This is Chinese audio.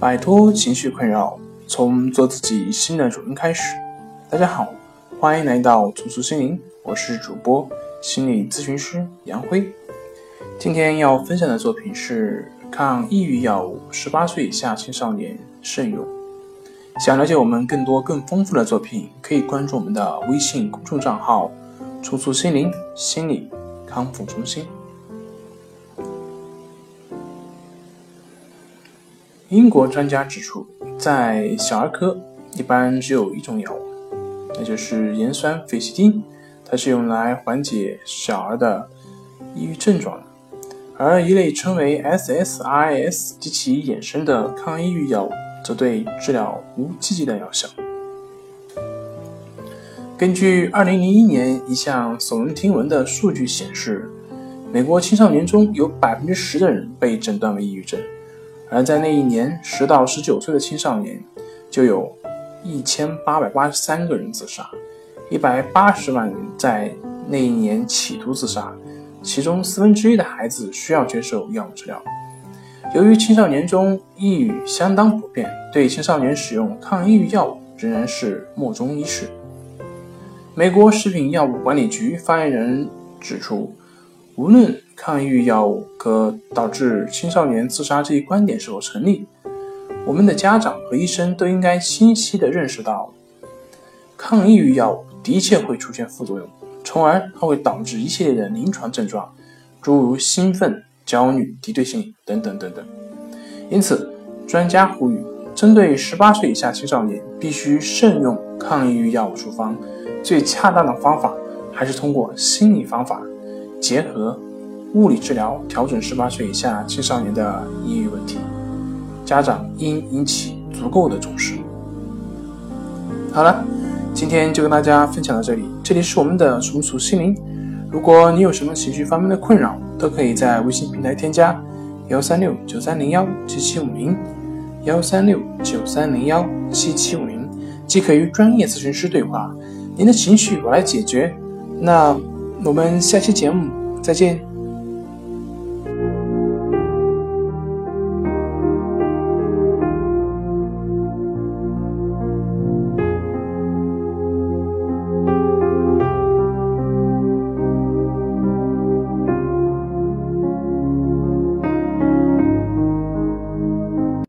摆脱情绪困扰，从做自己新的主人开始。大家好，欢迎来到重塑心灵，我是主播心理咨询师杨辉。今天要分享的作品是抗抑郁药物，十八岁以下青少年慎用。想了解我们更多更丰富的作品，可以关注我们的微信公众账号“重塑心灵心理康复中心”。英国专家指出，在小儿科一般只有一种药物，那就是盐酸费西汀，它是用来缓解小儿的抑郁症状的。而一类称为 SSRIs 及其衍生的抗抑郁药物，则对治疗无积极的药效。根据2001年一项耸人听闻的数据显示，美国青少年中有10%的人被诊断为抑郁症。而在那一年，十到十九岁的青少年就有一千八百八十三个人自杀，一百八十万人在那一年企图自杀，其中四分之一的孩子需要接受药物治疗。由于青少年中抑郁相当普遍，对青少年使用抗抑郁药物仍然是莫衷一是。美国食品药物管理局发言人指出。无论抗抑郁药物可导致青少年自杀这一观点是否成立，我们的家长和医生都应该清晰地认识到，抗抑郁药物的确会出现副作用，从而它会导致一系列的临床症状，诸如兴奋、焦虑、敌对性等等等等。因此，专家呼吁，针对十八岁以下青少年，必须慎用抗抑郁药物处方，最恰当的方法还是通过心理方法。结合物理治疗调整十八岁以下青少年的抑郁问题，家长应引起足够的重视。好了，今天就跟大家分享到这里。这里是我们的重塑心灵。如果你有什么情绪方面的困扰，都可以在微信平台添加幺三六九三零幺七七五零幺三六九三零幺七七五零，即可与专业咨询师对话。您的情绪我来解决。那。我们下期节目再见。